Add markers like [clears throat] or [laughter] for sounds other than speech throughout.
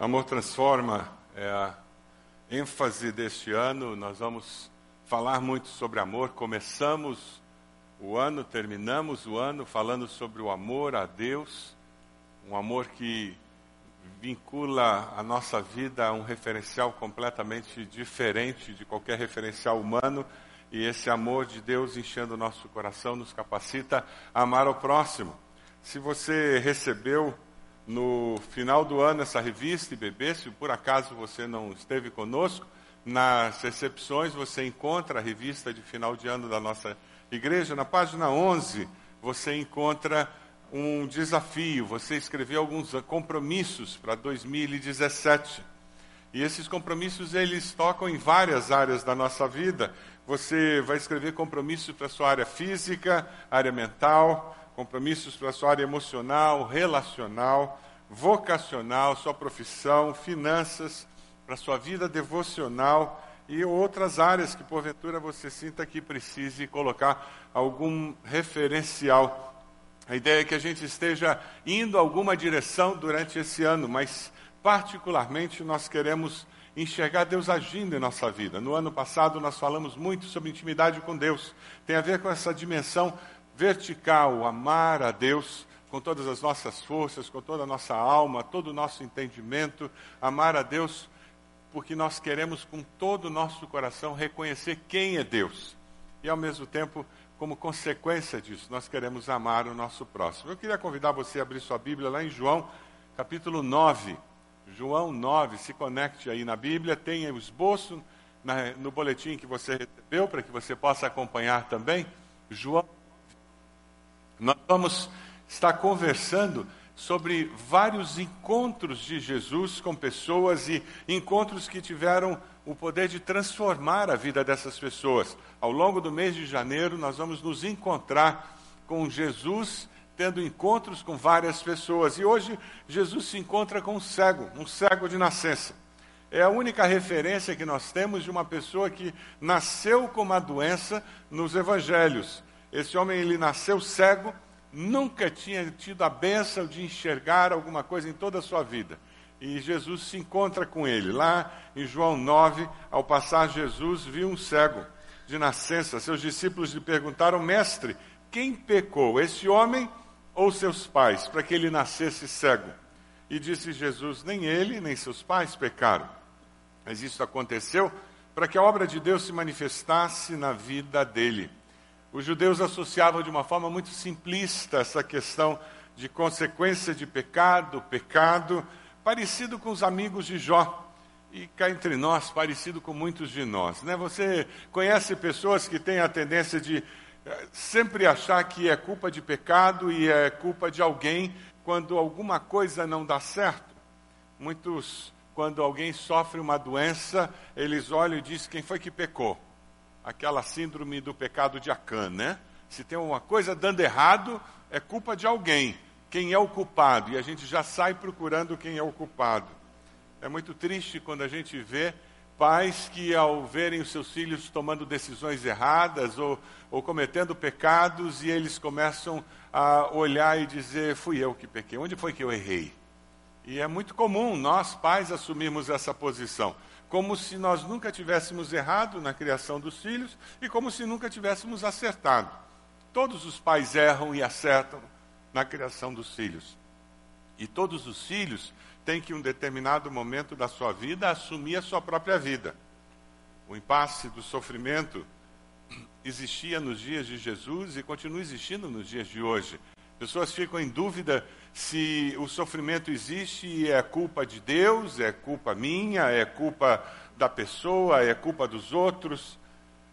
Amor Transforma é a ênfase deste ano. Nós vamos falar muito sobre amor. Começamos o ano, terminamos o ano falando sobre o amor a Deus, um amor que vincula a nossa vida a um referencial completamente diferente de qualquer referencial humano. E esse amor de Deus enchendo o nosso coração nos capacita a amar ao próximo. Se você recebeu no final do ano essa revista IBB, se por acaso você não esteve conosco, nas recepções você encontra a revista de final de ano da nossa igreja. Na página 11 você encontra um desafio, você escreveu alguns compromissos para 2017. E esses compromissos eles tocam em várias áreas da nossa vida. Você vai escrever compromissos para sua área física, área mental, compromissos para sua área emocional, relacional, vocacional, sua profissão, finanças, para sua vida devocional e outras áreas que porventura você sinta que precise colocar algum referencial. A ideia é que a gente esteja indo alguma direção durante esse ano, mas particularmente nós queremos enxergar Deus agindo em nossa vida. No ano passado nós falamos muito sobre intimidade com Deus. Tem a ver com essa dimensão vertical, amar a Deus com todas as nossas forças, com toda a nossa alma, todo o nosso entendimento, amar a Deus porque nós queremos com todo o nosso coração reconhecer quem é Deus. E ao mesmo tempo, como consequência disso, nós queremos amar o nosso próximo. Eu queria convidar você a abrir sua Bíblia lá em João, capítulo 9. João 9, se conecte aí na Bíblia, tem o esboço na, no boletim que você recebeu, para que você possa acompanhar também. João nós vamos estar conversando sobre vários encontros de Jesus com pessoas e encontros que tiveram o poder de transformar a vida dessas pessoas. Ao longo do mês de janeiro, nós vamos nos encontrar com Jesus, tendo encontros com várias pessoas. E hoje, Jesus se encontra com um cego, um cego de nascença. É a única referência que nós temos de uma pessoa que nasceu com uma doença nos evangelhos. Esse homem ele nasceu cego, nunca tinha tido a bênção de enxergar alguma coisa em toda a sua vida. E Jesus se encontra com ele. Lá em João 9, ao passar Jesus viu um cego de nascença. Seus discípulos lhe perguntaram: Mestre, quem pecou, esse homem ou seus pais, para que ele nascesse cego? E disse Jesus: Nem ele, nem seus pais pecaram. Mas isso aconteceu para que a obra de Deus se manifestasse na vida dele. Os judeus associavam de uma forma muito simplista essa questão de consequência de pecado, pecado, parecido com os amigos de Jó. E cá entre nós, parecido com muitos de nós. Né? Você conhece pessoas que têm a tendência de eh, sempre achar que é culpa de pecado e é culpa de alguém quando alguma coisa não dá certo. Muitos, quando alguém sofre uma doença, eles olham e dizem quem foi que pecou aquela síndrome do pecado de Acã, né? Se tem uma coisa dando errado, é culpa de alguém. Quem é o culpado? E a gente já sai procurando quem é o culpado. É muito triste quando a gente vê pais que, ao verem os seus filhos tomando decisões erradas ou, ou cometendo pecados, e eles começam a olhar e dizer: fui eu que pequei, onde foi que eu errei? E é muito comum nós, pais, assumirmos essa posição como se nós nunca tivéssemos errado na criação dos filhos e como se nunca tivéssemos acertado. Todos os pais erram e acertam na criação dos filhos. E todos os filhos têm que, em um determinado momento da sua vida, assumir a sua própria vida. O impasse do sofrimento existia nos dias de Jesus e continua existindo nos dias de hoje. Pessoas ficam em dúvida se o sofrimento existe e é culpa de Deus, é culpa minha, é culpa da pessoa, é culpa dos outros.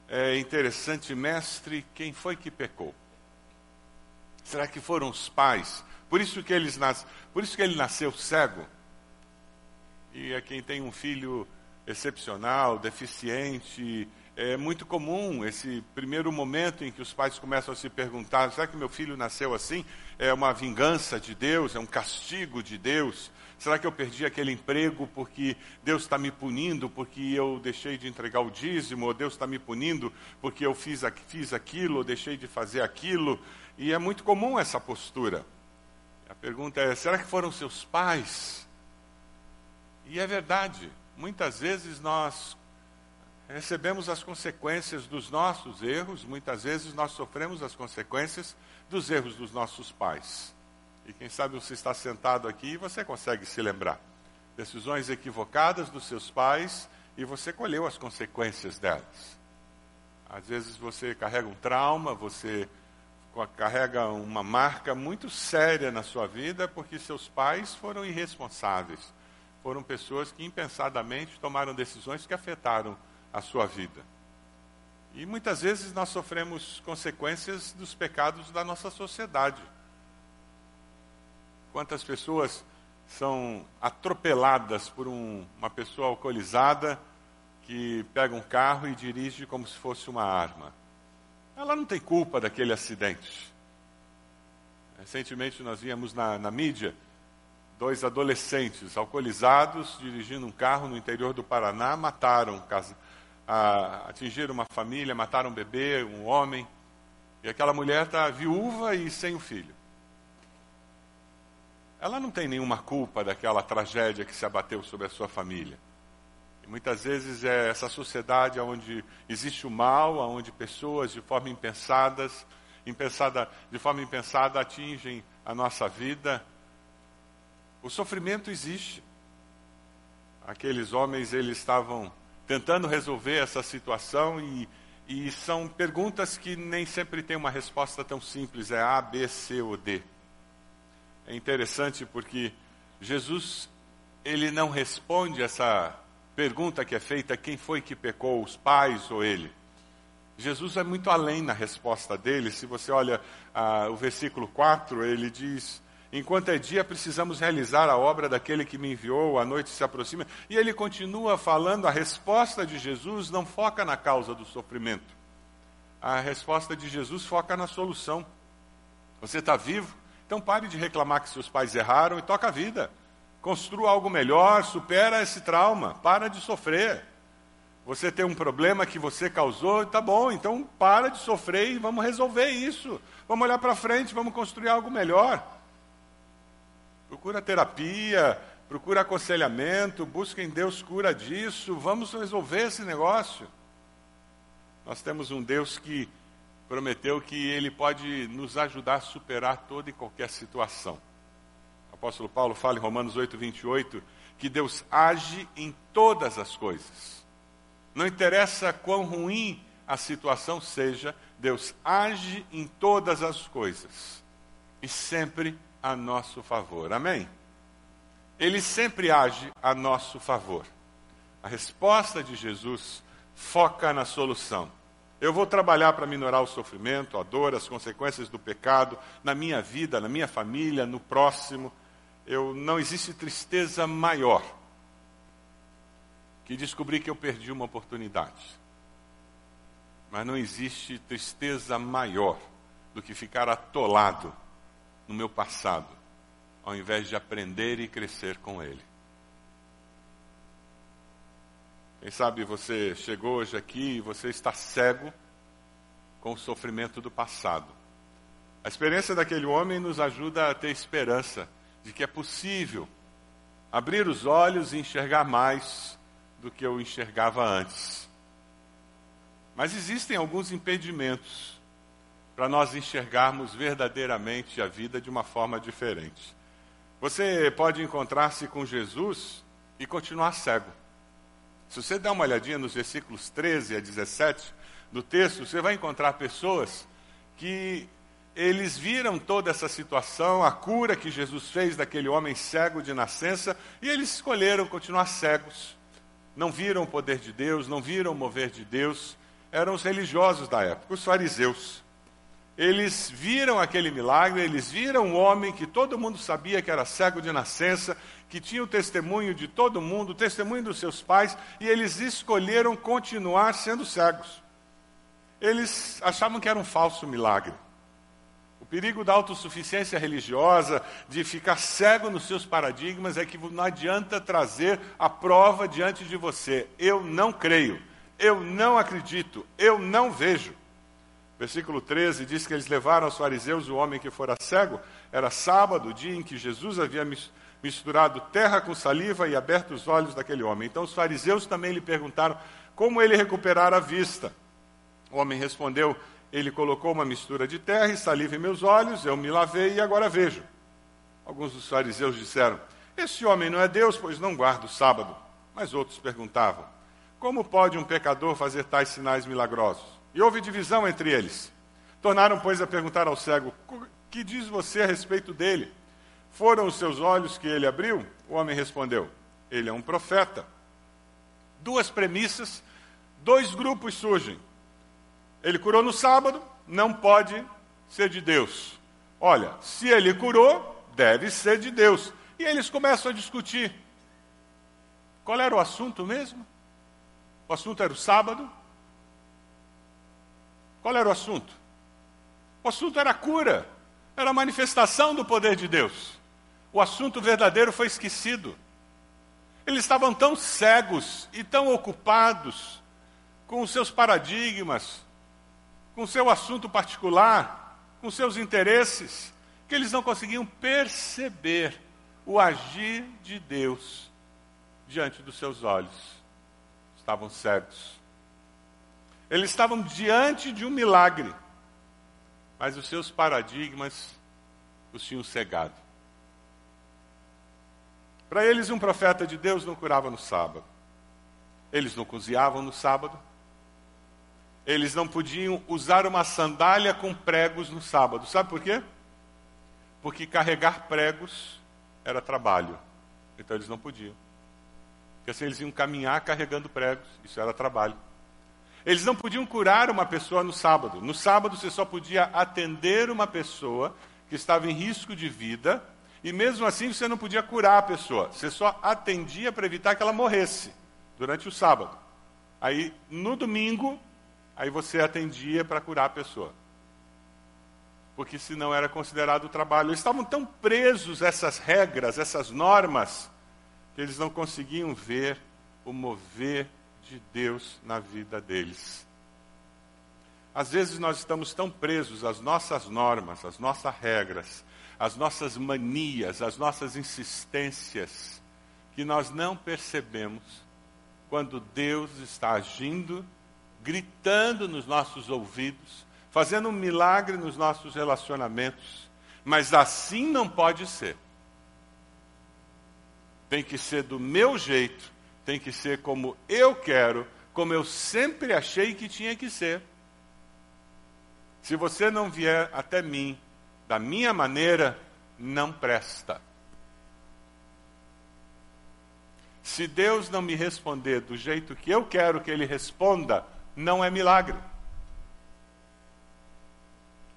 É interessante, mestre, quem foi que pecou? Será que foram os pais? Por isso que, eles nas... Por isso que ele nasceu cego? E é quem tem um filho excepcional, deficiente, é muito comum esse primeiro momento em que os pais começam a se perguntar: será que meu filho nasceu assim? É uma vingança de Deus? É um castigo de Deus? Será que eu perdi aquele emprego porque Deus está me punindo porque eu deixei de entregar o dízimo? Ou Deus está me punindo porque eu fiz, fiz aquilo ou deixei de fazer aquilo? E é muito comum essa postura. A pergunta é: será que foram seus pais? E é verdade, muitas vezes nós recebemos as consequências dos nossos erros, muitas vezes nós sofremos as consequências dos erros dos nossos pais. E quem sabe você está sentado aqui e você consegue se lembrar. Decisões equivocadas dos seus pais e você colheu as consequências delas. Às vezes você carrega um trauma, você carrega uma marca muito séria na sua vida porque seus pais foram irresponsáveis. Foram pessoas que impensadamente tomaram decisões que afetaram a sua vida. E muitas vezes nós sofremos consequências dos pecados da nossa sociedade. Quantas pessoas são atropeladas por um, uma pessoa alcoolizada que pega um carro e dirige como se fosse uma arma? Ela não tem culpa daquele acidente. Recentemente nós víamos na, na mídia dois adolescentes alcoolizados dirigindo um carro no interior do Paraná, mataram, atingiram uma família, mataram um bebê, um homem, e aquela mulher está viúva e sem o filho ela não tem nenhuma culpa daquela tragédia que se abateu sobre a sua família. E muitas vezes é essa sociedade onde existe o mal, onde pessoas de forma impensadas, impensada, de forma impensada atingem a nossa vida. O sofrimento existe. Aqueles homens eles estavam tentando resolver essa situação e, e são perguntas que nem sempre têm uma resposta tão simples, é A, B, C ou D é interessante porque Jesus ele não responde essa pergunta que é feita: quem foi que pecou, os pais ou ele? Jesus é muito além na resposta dele. Se você olha ah, o versículo 4, ele diz: Enquanto é dia, precisamos realizar a obra daquele que me enviou, a noite se aproxima. E ele continua falando: a resposta de Jesus não foca na causa do sofrimento. A resposta de Jesus foca na solução. Você está vivo? Então pare de reclamar que seus pais erraram e toca a vida. Construa algo melhor, supera esse trauma, para de sofrer. Você tem um problema que você causou, tá bom, então para de sofrer e vamos resolver isso. Vamos olhar para frente, vamos construir algo melhor. Procura terapia, procura aconselhamento, busca em Deus cura disso, vamos resolver esse negócio. Nós temos um Deus que prometeu que ele pode nos ajudar a superar toda e qualquer situação. O apóstolo Paulo fala em Romanos 8, 28 que Deus age em todas as coisas. Não interessa quão ruim a situação seja, Deus age em todas as coisas e sempre a nosso favor. Amém? Ele sempre age a nosso favor. A resposta de Jesus foca na solução. Eu vou trabalhar para minorar o sofrimento, a dor, as consequências do pecado na minha vida, na minha família, no próximo. Eu não existe tristeza maior que descobrir que eu perdi uma oportunidade. Mas não existe tristeza maior do que ficar atolado no meu passado, ao invés de aprender e crescer com ele. Quem sabe você chegou hoje aqui e você está cego com o sofrimento do passado. A experiência daquele homem nos ajuda a ter esperança de que é possível abrir os olhos e enxergar mais do que eu enxergava antes. Mas existem alguns impedimentos para nós enxergarmos verdadeiramente a vida de uma forma diferente. Você pode encontrar-se com Jesus e continuar cego. Se você der uma olhadinha nos versículos 13 a 17 do texto, você vai encontrar pessoas que eles viram toda essa situação, a cura que Jesus fez daquele homem cego de nascença, e eles escolheram continuar cegos. Não viram o poder de Deus, não viram o mover de Deus. Eram os religiosos da época, os fariseus. Eles viram aquele milagre, eles viram um homem que todo mundo sabia que era cego de nascença, que tinha o testemunho de todo mundo, o testemunho dos seus pais, e eles escolheram continuar sendo cegos. Eles achavam que era um falso milagre. O perigo da autossuficiência religiosa, de ficar cego nos seus paradigmas, é que não adianta trazer a prova diante de você. Eu não creio, eu não acredito, eu não vejo. Versículo 13 diz que eles levaram aos fariseus o homem que fora cego. Era sábado, o dia em que Jesus havia misturado terra com saliva e aberto os olhos daquele homem. Então os fariseus também lhe perguntaram como ele recuperara a vista. O homem respondeu: Ele colocou uma mistura de terra e saliva em meus olhos, eu me lavei e agora vejo. Alguns dos fariseus disseram: Esse homem não é Deus, pois não guarda o sábado. Mas outros perguntavam: Como pode um pecador fazer tais sinais milagrosos? E houve divisão entre eles. Tornaram, pois, a perguntar ao cego: Que diz você a respeito dele? Foram os seus olhos que ele abriu? O homem respondeu: Ele é um profeta. Duas premissas, dois grupos surgem. Ele curou no sábado, não pode ser de Deus. Olha, se ele curou, deve ser de Deus. E eles começam a discutir. Qual era o assunto mesmo? O assunto era o sábado? Qual era o assunto? O assunto era cura, era a manifestação do poder de Deus. O assunto verdadeiro foi esquecido. Eles estavam tão cegos e tão ocupados com os seus paradigmas, com o seu assunto particular, com seus interesses, que eles não conseguiam perceber o agir de Deus diante dos seus olhos. Estavam cegos. Eles estavam diante de um milagre, mas os seus paradigmas os tinham cegado. Para eles, um profeta de Deus não curava no sábado. Eles não cozinhavam no sábado. Eles não podiam usar uma sandália com pregos no sábado. Sabe por quê? Porque carregar pregos era trabalho. Então eles não podiam. Porque assim eles iam caminhar carregando pregos. Isso era trabalho. Eles não podiam curar uma pessoa no sábado. No sábado você só podia atender uma pessoa que estava em risco de vida, e mesmo assim você não podia curar a pessoa. Você só atendia para evitar que ela morresse durante o sábado. Aí no domingo, aí você atendia para curar a pessoa. Porque senão era considerado trabalho. Eles estavam tão presos a essas regras, essas normas, que eles não conseguiam ver o mover de Deus na vida deles. Às vezes nós estamos tão presos às nossas normas, às nossas regras, às nossas manias, às nossas insistências, que nós não percebemos quando Deus está agindo, gritando nos nossos ouvidos, fazendo um milagre nos nossos relacionamentos. Mas assim não pode ser. Tem que ser do meu jeito, tem que ser como eu quero, como eu sempre achei que tinha que ser. Se você não vier até mim da minha maneira, não presta. Se Deus não me responder do jeito que eu quero que Ele responda, não é milagre.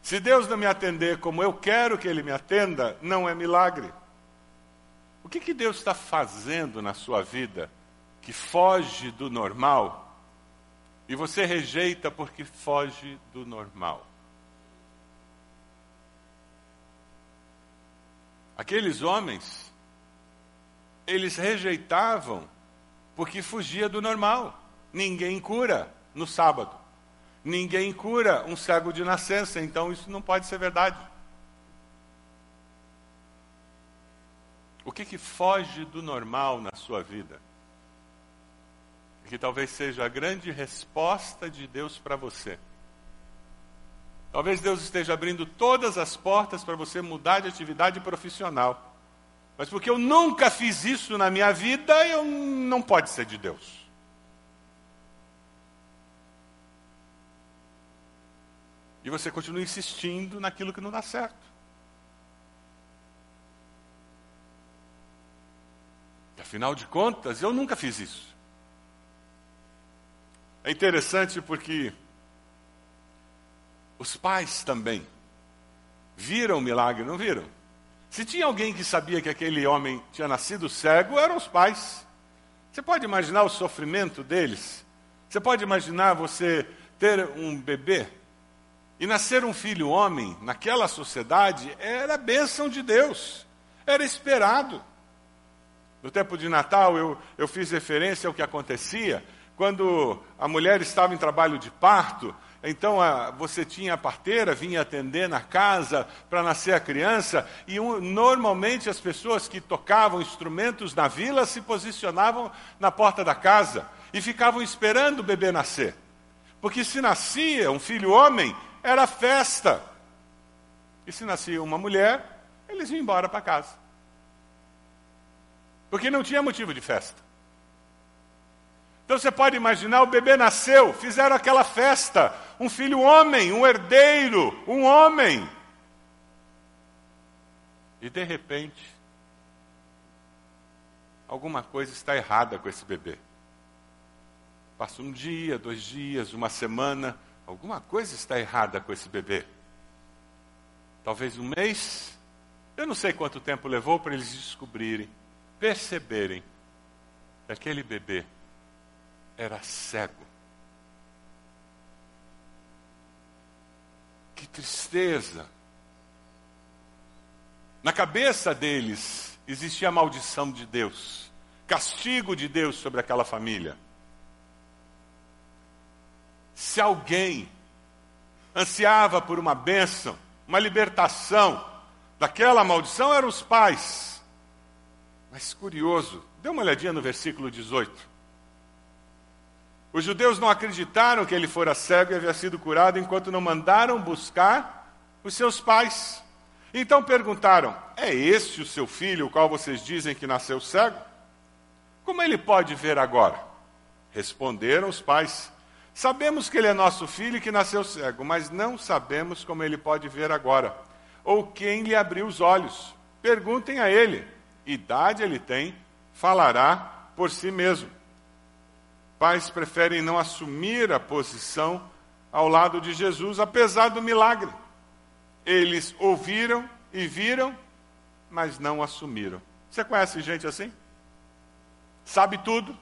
Se Deus não me atender como eu quero que Ele me atenda, não é milagre. O que, que Deus está fazendo na sua vida que foge do normal e você rejeita porque foge do normal. Aqueles homens, eles rejeitavam porque fugia do normal. Ninguém cura no sábado. Ninguém cura um cego de nascença, então isso não pode ser verdade. O que, que foge do normal na sua vida? Que talvez seja a grande resposta de Deus para você. Talvez Deus esteja abrindo todas as portas para você mudar de atividade profissional. Mas porque eu nunca fiz isso na minha vida, eu não pode ser de Deus. E você continua insistindo naquilo que não dá certo. afinal de contas, eu nunca fiz isso. É interessante porque os pais também viram o milagre, não viram? Se tinha alguém que sabia que aquele homem tinha nascido cego, eram os pais. Você pode imaginar o sofrimento deles? Você pode imaginar você ter um bebê e nascer um filho homem naquela sociedade era bênção de Deus, era esperado. No tempo de Natal eu, eu fiz referência ao que acontecia quando a mulher estava em trabalho de parto então a, você tinha a parteira, vinha atender na casa para nascer a criança, e um, normalmente as pessoas que tocavam instrumentos na vila se posicionavam na porta da casa e ficavam esperando o bebê nascer. Porque se nascia um filho homem, era festa. E se nascia uma mulher, eles iam embora para casa. Porque não tinha motivo de festa. Então você pode imaginar, o bebê nasceu, fizeram aquela festa, um filho homem, um herdeiro, um homem. E de repente, alguma coisa está errada com esse bebê. Passa um dia, dois dias, uma semana, alguma coisa está errada com esse bebê. Talvez um mês, eu não sei quanto tempo levou para eles descobrirem, perceberem que aquele bebê era cego. Que tristeza! Na cabeça deles existia a maldição de Deus, castigo de Deus sobre aquela família. Se alguém ansiava por uma bênção, uma libertação daquela maldição, eram os pais. Mas curioso, dê uma olhadinha no versículo 18. Os judeus não acreditaram que ele fora cego e havia sido curado enquanto não mandaram buscar os seus pais. Então perguntaram: É este o seu filho, o qual vocês dizem que nasceu cego? Como ele pode ver agora? Responderam os pais: Sabemos que ele é nosso filho e que nasceu cego, mas não sabemos como ele pode ver agora, ou quem lhe abriu os olhos. Perguntem a ele: idade ele tem, falará por si mesmo. Pais preferem não assumir a posição ao lado de Jesus, apesar do milagre. Eles ouviram e viram, mas não assumiram. Você conhece gente assim? Sabe tudo,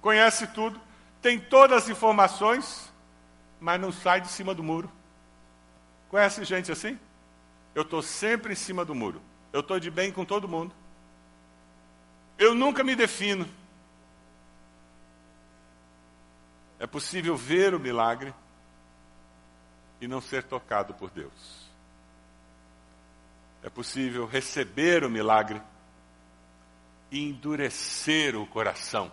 conhece tudo, tem todas as informações, mas não sai de cima do muro. Conhece gente assim? Eu estou sempre em cima do muro. Eu estou de bem com todo mundo. Eu nunca me defino. É possível ver o milagre e não ser tocado por Deus. É possível receber o milagre e endurecer o coração.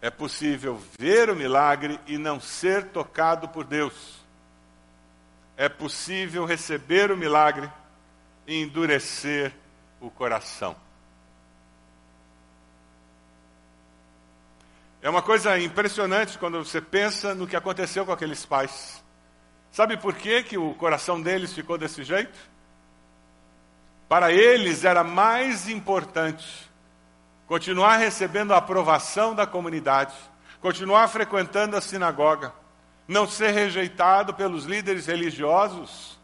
É possível ver o milagre e não ser tocado por Deus. É possível receber o milagre e endurecer o coração. É uma coisa impressionante quando você pensa no que aconteceu com aqueles pais. Sabe por que, que o coração deles ficou desse jeito? Para eles era mais importante continuar recebendo a aprovação da comunidade, continuar frequentando a sinagoga, não ser rejeitado pelos líderes religiosos,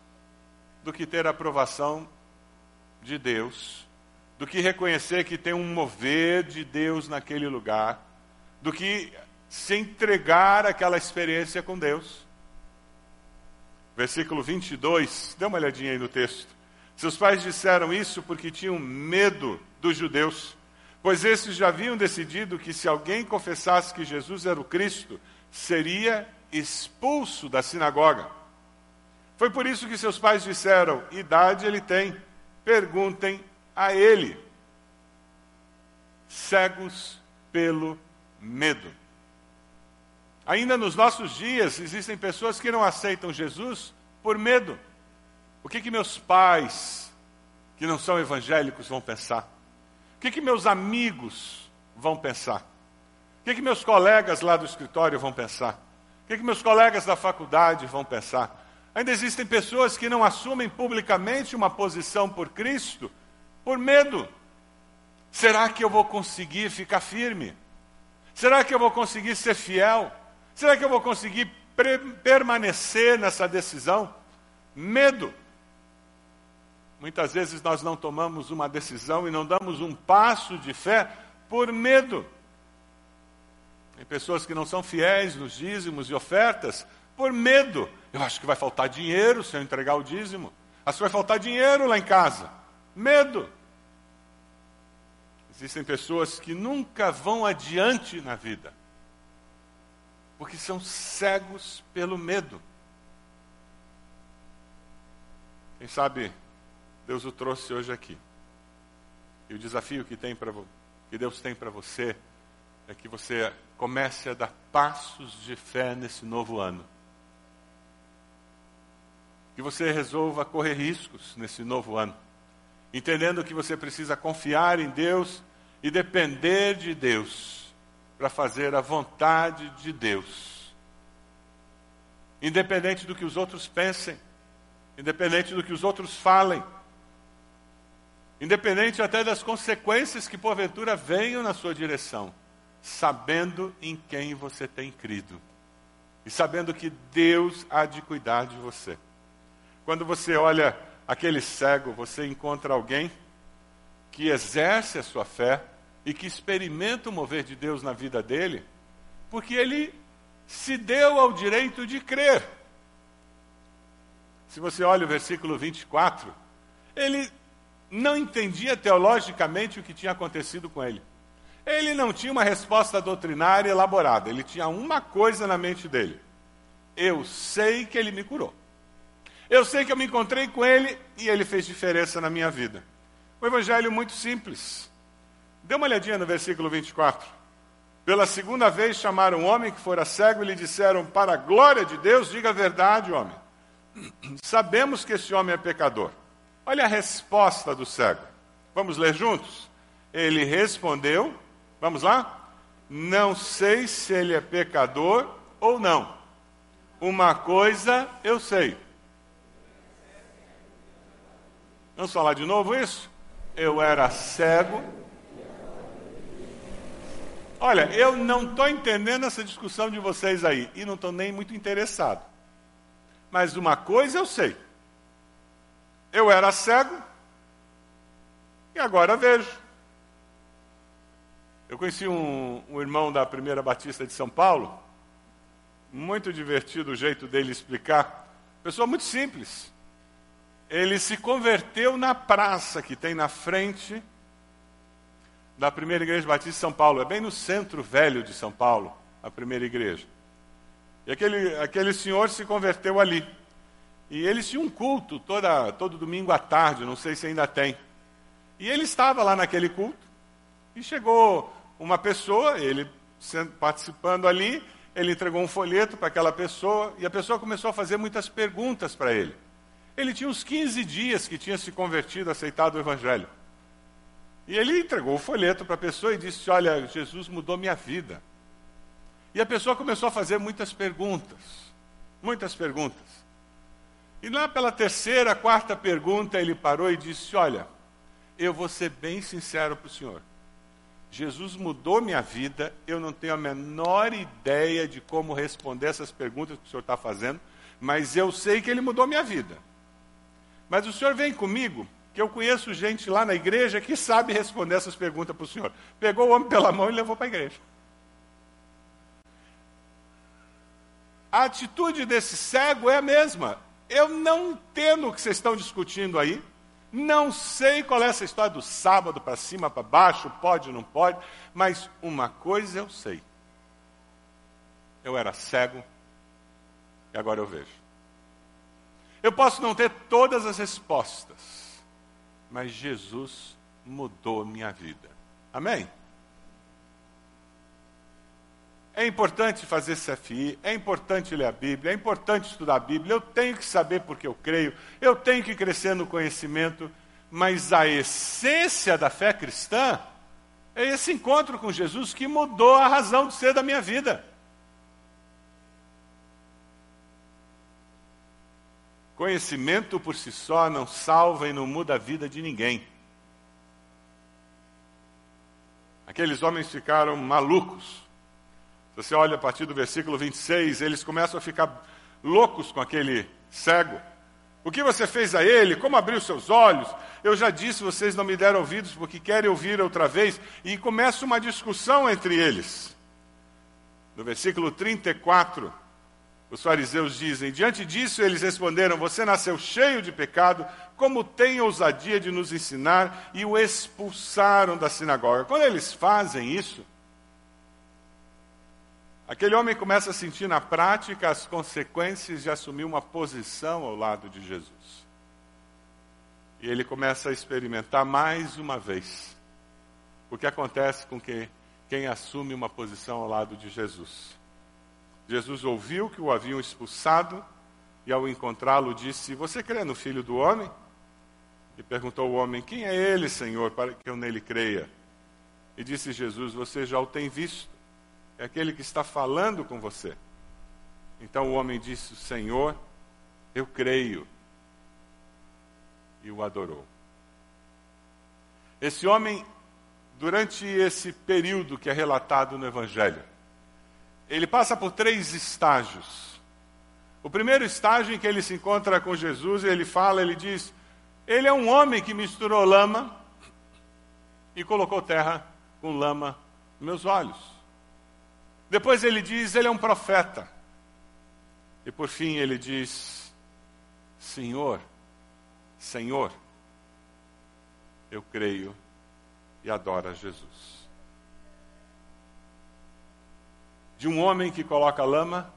do que ter a aprovação de Deus, do que reconhecer que tem um mover de Deus naquele lugar do que se entregar àquela experiência com Deus. Versículo 22, dê uma olhadinha aí no texto. Seus pais disseram isso porque tinham medo dos judeus, pois esses já haviam decidido que se alguém confessasse que Jesus era o Cristo, seria expulso da sinagoga. Foi por isso que seus pais disseram: idade ele tem, perguntem a ele. Cegos pelo medo. Ainda nos nossos dias existem pessoas que não aceitam Jesus por medo. O que, que meus pais, que não são evangélicos, vão pensar? O que, que meus amigos vão pensar? O que, que meus colegas lá do escritório vão pensar? O que, que meus colegas da faculdade vão pensar? Ainda existem pessoas que não assumem publicamente uma posição por Cristo por medo. Será que eu vou conseguir ficar firme? Será que eu vou conseguir ser fiel? Será que eu vou conseguir permanecer nessa decisão? Medo. Muitas vezes nós não tomamos uma decisão e não damos um passo de fé por medo. Tem pessoas que não são fiéis nos dízimos e ofertas por medo. Eu acho que vai faltar dinheiro se eu entregar o dízimo. Acho que vai faltar dinheiro lá em casa. Medo. Existem pessoas que nunca vão adiante na vida porque são cegos pelo medo. Quem sabe Deus o trouxe hoje aqui. E o desafio que, tem pra, que Deus tem para você é que você comece a dar passos de fé nesse novo ano. Que você resolva correr riscos nesse novo ano, entendendo que você precisa confiar em Deus e depender de Deus para fazer a vontade de Deus. Independente do que os outros pensem, independente do que os outros falem, independente até das consequências que porventura venham na sua direção sabendo em quem você tem crido e sabendo que Deus há de cuidar de você. Quando você olha aquele cego, você encontra alguém que exerce a sua fé e que experimenta o mover de Deus na vida dele, porque ele se deu ao direito de crer. Se você olha o versículo 24, ele não entendia teologicamente o que tinha acontecido com ele. Ele não tinha uma resposta doutrinária elaborada, ele tinha uma coisa na mente dele: eu sei que ele me curou. Eu sei que eu me encontrei com ele e ele fez diferença na minha vida. O evangelho muito simples. Dê uma olhadinha no versículo 24. Pela segunda vez chamaram um homem que fora cego e lhe disseram: Para a glória de Deus, diga a verdade, homem. [clears throat] Sabemos que esse homem é pecador. Olha a resposta do cego. Vamos ler juntos? Ele respondeu: Vamos lá? Não sei se ele é pecador ou não. Uma coisa eu sei. Vamos falar de novo isso? Eu era cego. Olha, eu não estou entendendo essa discussão de vocês aí e não estou nem muito interessado. Mas uma coisa eu sei. Eu era cego e agora vejo. Eu conheci um, um, irmão da Primeira Batista de São Paulo, muito divertido o jeito dele explicar. Pessoa muito simples. Ele se converteu na praça que tem na frente da Primeira Igreja Batista de São Paulo. É bem no centro velho de São Paulo, a primeira igreja. E aquele, aquele senhor se converteu ali. E eles tinham um culto toda, todo domingo à tarde, não sei se ainda tem. E ele estava lá naquele culto. E chegou uma pessoa, ele participando ali, ele entregou um folheto para aquela pessoa e a pessoa começou a fazer muitas perguntas para ele. Ele tinha uns 15 dias que tinha se convertido, aceitado o Evangelho. E ele entregou o folheto para a pessoa e disse: Olha, Jesus mudou minha vida. E a pessoa começou a fazer muitas perguntas. Muitas perguntas. E lá pela terceira, quarta pergunta, ele parou e disse: Olha, eu vou ser bem sincero para o senhor. Jesus mudou minha vida, eu não tenho a menor ideia de como responder essas perguntas que o senhor está fazendo, mas eu sei que ele mudou minha vida. Mas o senhor vem comigo, que eu conheço gente lá na igreja que sabe responder essas perguntas para o senhor. Pegou o homem pela mão e levou para a igreja. A atitude desse cego é a mesma. Eu não entendo o que vocês estão discutindo aí. Não sei qual é essa história do sábado para cima, para baixo, pode não pode, mas uma coisa eu sei. Eu era cego e agora eu vejo. Eu posso não ter todas as respostas, mas Jesus mudou minha vida. Amém? É importante fazer CFI, é importante ler a Bíblia, é importante estudar a Bíblia, eu tenho que saber porque eu creio, eu tenho que crescer no conhecimento, mas a essência da fé cristã é esse encontro com Jesus que mudou a razão de ser da minha vida. Conhecimento por si só não salva e não muda a vida de ninguém. Aqueles homens ficaram malucos se você olha a partir do versículo 26, eles começam a ficar loucos com aquele cego. O que você fez a ele? Como abriu seus olhos? Eu já disse, vocês não me deram ouvidos porque querem ouvir outra vez. E começa uma discussão entre eles. No versículo 34, os fariseus dizem: Diante disso, eles responderam: Você nasceu cheio de pecado, como tem ousadia de nos ensinar? E o expulsaram da sinagoga. Quando eles fazem isso, Aquele homem começa a sentir na prática as consequências de assumir uma posição ao lado de Jesus. E ele começa a experimentar mais uma vez o que acontece com que, quem assume uma posição ao lado de Jesus. Jesus ouviu que o haviam expulsado e, ao encontrá-lo, disse: Você crê no filho do homem? E perguntou o homem: Quem é ele, Senhor, para que eu nele creia? E disse Jesus: Você já o tem visto, é aquele que está falando com você. Então o homem disse: Senhor, eu creio. E o adorou. Esse homem, durante esse período que é relatado no Evangelho, ele passa por três estágios. O primeiro estágio em que ele se encontra com Jesus, ele fala, ele diz: Ele é um homem que misturou lama e colocou terra com lama nos meus olhos. Depois ele diz: Ele é um profeta. E por fim ele diz: Senhor, Senhor, eu creio e adoro a Jesus. De um homem que coloca lama,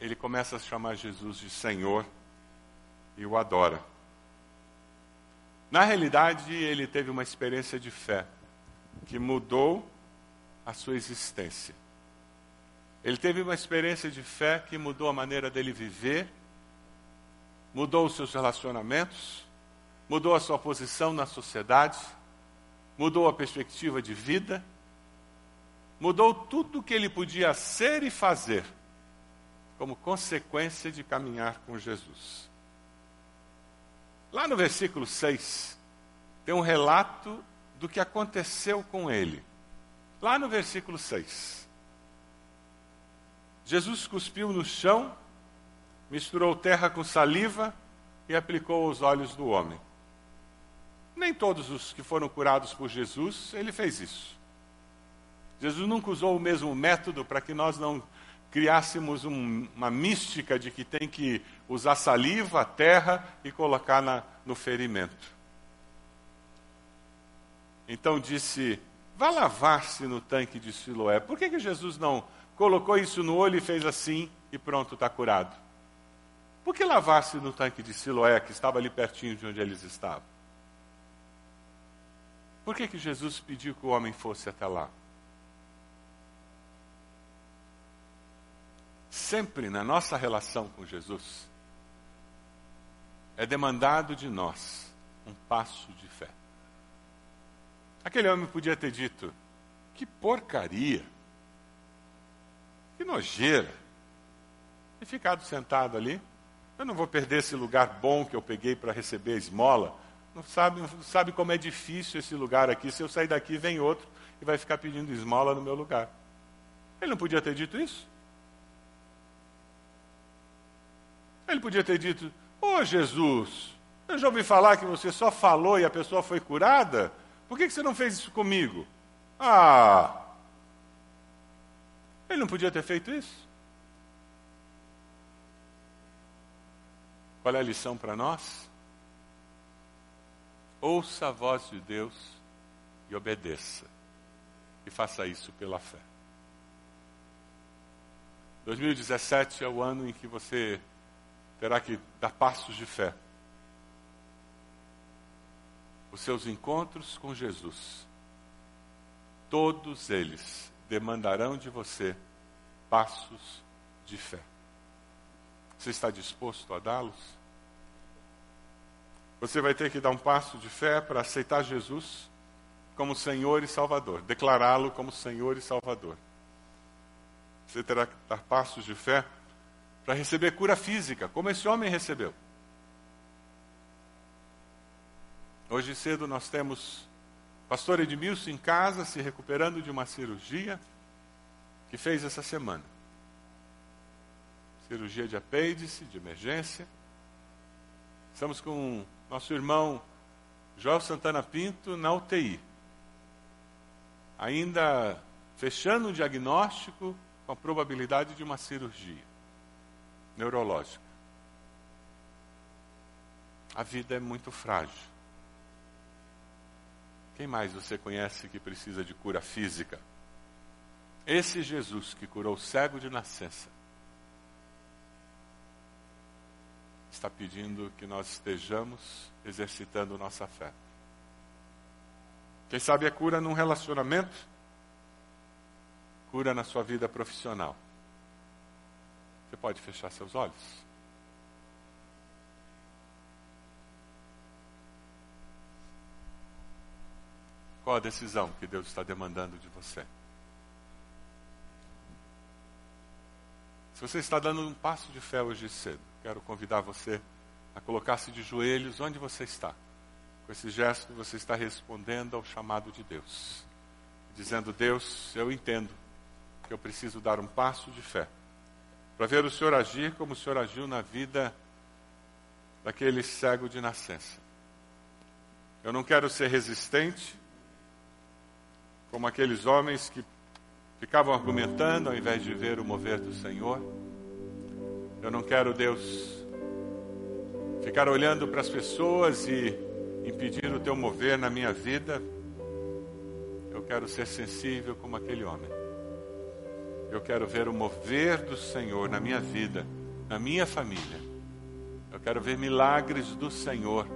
ele começa a chamar Jesus de Senhor e o adora. Na realidade, ele teve uma experiência de fé que mudou a sua existência. Ele teve uma experiência de fé que mudou a maneira dele viver, mudou os seus relacionamentos, mudou a sua posição na sociedade, mudou a perspectiva de vida mudou tudo o que ele podia ser e fazer, como consequência de caminhar com Jesus. Lá no versículo 6, tem um relato do que aconteceu com ele. Lá no versículo 6. Jesus cuspiu no chão, misturou terra com saliva e aplicou aos olhos do homem. Nem todos os que foram curados por Jesus, ele fez isso. Jesus nunca usou o mesmo método para que nós não criássemos um, uma mística de que tem que usar saliva, terra e colocar na, no ferimento. Então disse: vá lavar-se no tanque de Siloé. Por que, que Jesus não colocou isso no olho e fez assim e pronto, está curado? Por que lavar-se no tanque de Siloé, que estava ali pertinho de onde eles estavam? Por que, que Jesus pediu que o homem fosse até lá? Sempre na nossa relação com Jesus, é demandado de nós um passo de fé. Aquele homem podia ter dito: que porcaria, que nojeira, e ficado sentado ali. Eu não vou perder esse lugar bom que eu peguei para receber a esmola. Não sabe, sabe como é difícil esse lugar aqui. Se eu sair daqui, vem outro e vai ficar pedindo esmola no meu lugar. Ele não podia ter dito isso? Ele podia ter dito: Ô oh, Jesus, eu já ouvi falar que você só falou e a pessoa foi curada. Por que você não fez isso comigo? Ah! Ele não podia ter feito isso? Qual é a lição para nós? Ouça a voz de Deus e obedeça. E faça isso pela fé. 2017 é o ano em que você terá que dar passos de fé. Os seus encontros com Jesus, todos eles demandarão de você passos de fé. Você está disposto a dá-los? Você vai ter que dar um passo de fé para aceitar Jesus como Senhor e Salvador, declará-lo como Senhor e Salvador. Você terá que dar passos de fé para receber cura física, como esse homem recebeu. Hoje cedo nós temos pastor Edmilson em casa, se recuperando de uma cirurgia que fez essa semana. Cirurgia de apêndice, de emergência. Estamos com nosso irmão Joel Santana Pinto na UTI. Ainda fechando o diagnóstico com a probabilidade de uma cirurgia neurológica. A vida é muito frágil. Quem mais você conhece que precisa de cura física? Esse Jesus que curou o cego de nascença está pedindo que nós estejamos exercitando nossa fé. Quem sabe a cura num relacionamento, cura na sua vida profissional. Você pode fechar seus olhos. Qual a decisão que Deus está demandando de você? Se você está dando um passo de fé hoje cedo, quero convidar você a colocar-se de joelhos onde você está. Com esse gesto, você está respondendo ao chamado de Deus, dizendo: Deus, eu entendo que eu preciso dar um passo de fé para ver o Senhor agir como o Senhor agiu na vida daquele cego de nascença. Eu não quero ser resistente, como aqueles homens que ficavam argumentando ao invés de ver o mover do Senhor. Eu não quero, Deus, ficar olhando para as pessoas e impedir o teu mover na minha vida. Eu quero ser sensível como aquele homem. Eu quero ver o mover do Senhor na minha vida, na minha família. Eu quero ver milagres do Senhor.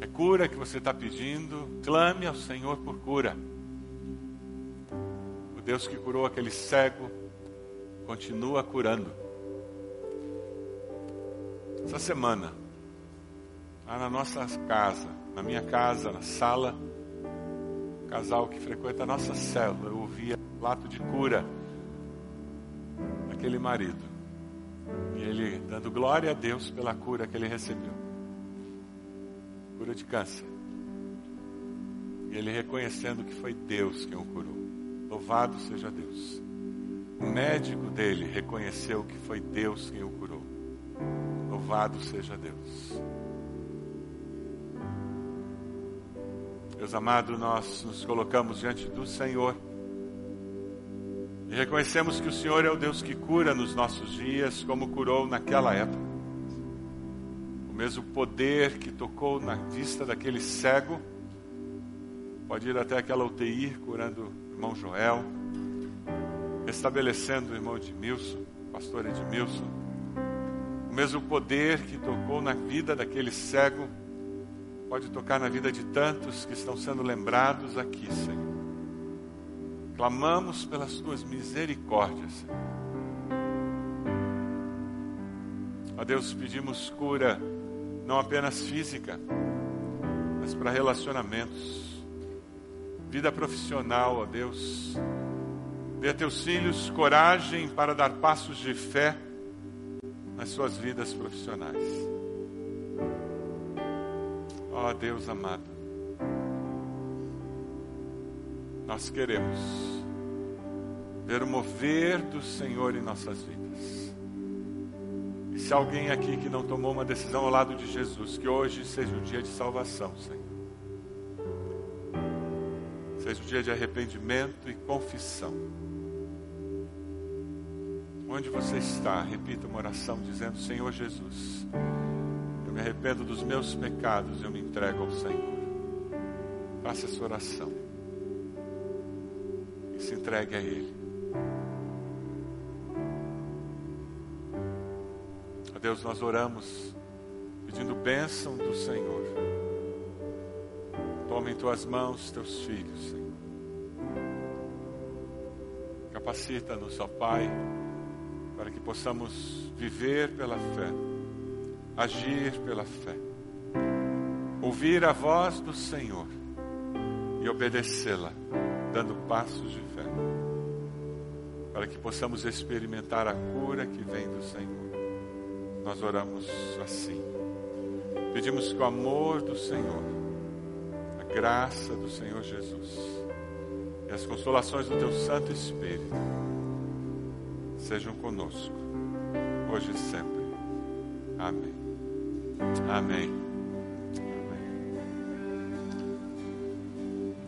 É cura que você está pedindo, clame ao Senhor por cura. O Deus que curou aquele cego continua curando. Essa semana, lá na nossa casa, na minha casa, na sala, um casal que frequenta a nossa célula, eu ouvia lato de cura daquele marido. E ele dando glória a Deus pela cura que ele recebeu. Cura de câncer. E ele reconhecendo que foi Deus quem o curou. Louvado seja Deus. O médico dele reconheceu que foi Deus quem o curou. Louvado seja Deus. Deus amado, nós nos colocamos diante do Senhor e reconhecemos que o Senhor é o Deus que cura nos nossos dias, como curou naquela época. O mesmo poder que tocou na vista daquele cego, pode ir até aquela UTI curando o irmão Joel, estabelecendo o irmão Edmilson, o pastor Edmilson. O mesmo poder que tocou na vida daquele cego, pode tocar na vida de tantos que estão sendo lembrados aqui, Senhor. Clamamos pelas tuas misericórdias. A Deus pedimos cura, não apenas física, mas para relacionamentos, vida profissional, ó Deus. Dê a teus filhos coragem para dar passos de fé nas suas vidas profissionais. Ó Deus amado, Nós queremos ver o mover do Senhor em nossas vidas. E se alguém aqui que não tomou uma decisão ao lado de Jesus, que hoje seja o dia de salvação, Senhor. Seja o dia de arrependimento e confissão. Onde você está, repita uma oração dizendo: Senhor Jesus, eu me arrependo dos meus pecados, eu me entrego ao Senhor. Faça essa oração se entregue a Ele. A Deus, nós oramos pedindo bênção do Senhor. Toma em tuas mãos teus filhos, Senhor. Capacita-nos, ó Pai, para que possamos viver pela fé, agir pela fé, ouvir a voz do Senhor e obedecê-la dando passos de fé, para que possamos experimentar a cura que vem do Senhor. Nós oramos assim. Pedimos que o amor do Senhor, a graça do Senhor Jesus e as consolações do Teu Santo Espírito sejam conosco, hoje e sempre. Amém. Amém.